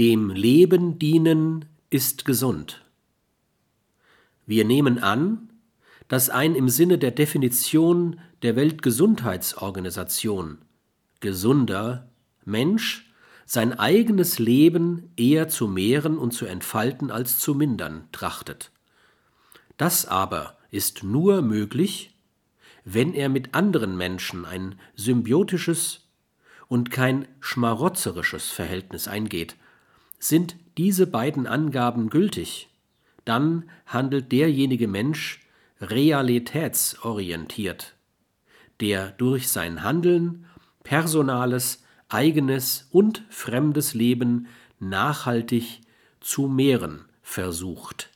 Dem Leben dienen ist gesund. Wir nehmen an, dass ein im Sinne der Definition der Weltgesundheitsorganisation gesunder Mensch sein eigenes Leben eher zu mehren und zu entfalten als zu mindern trachtet. Das aber ist nur möglich, wenn er mit anderen Menschen ein symbiotisches und kein schmarotzerisches Verhältnis eingeht. Sind diese beiden Angaben gültig, dann handelt derjenige Mensch realitätsorientiert, der durch sein Handeln personales, eigenes und fremdes Leben nachhaltig zu mehren versucht.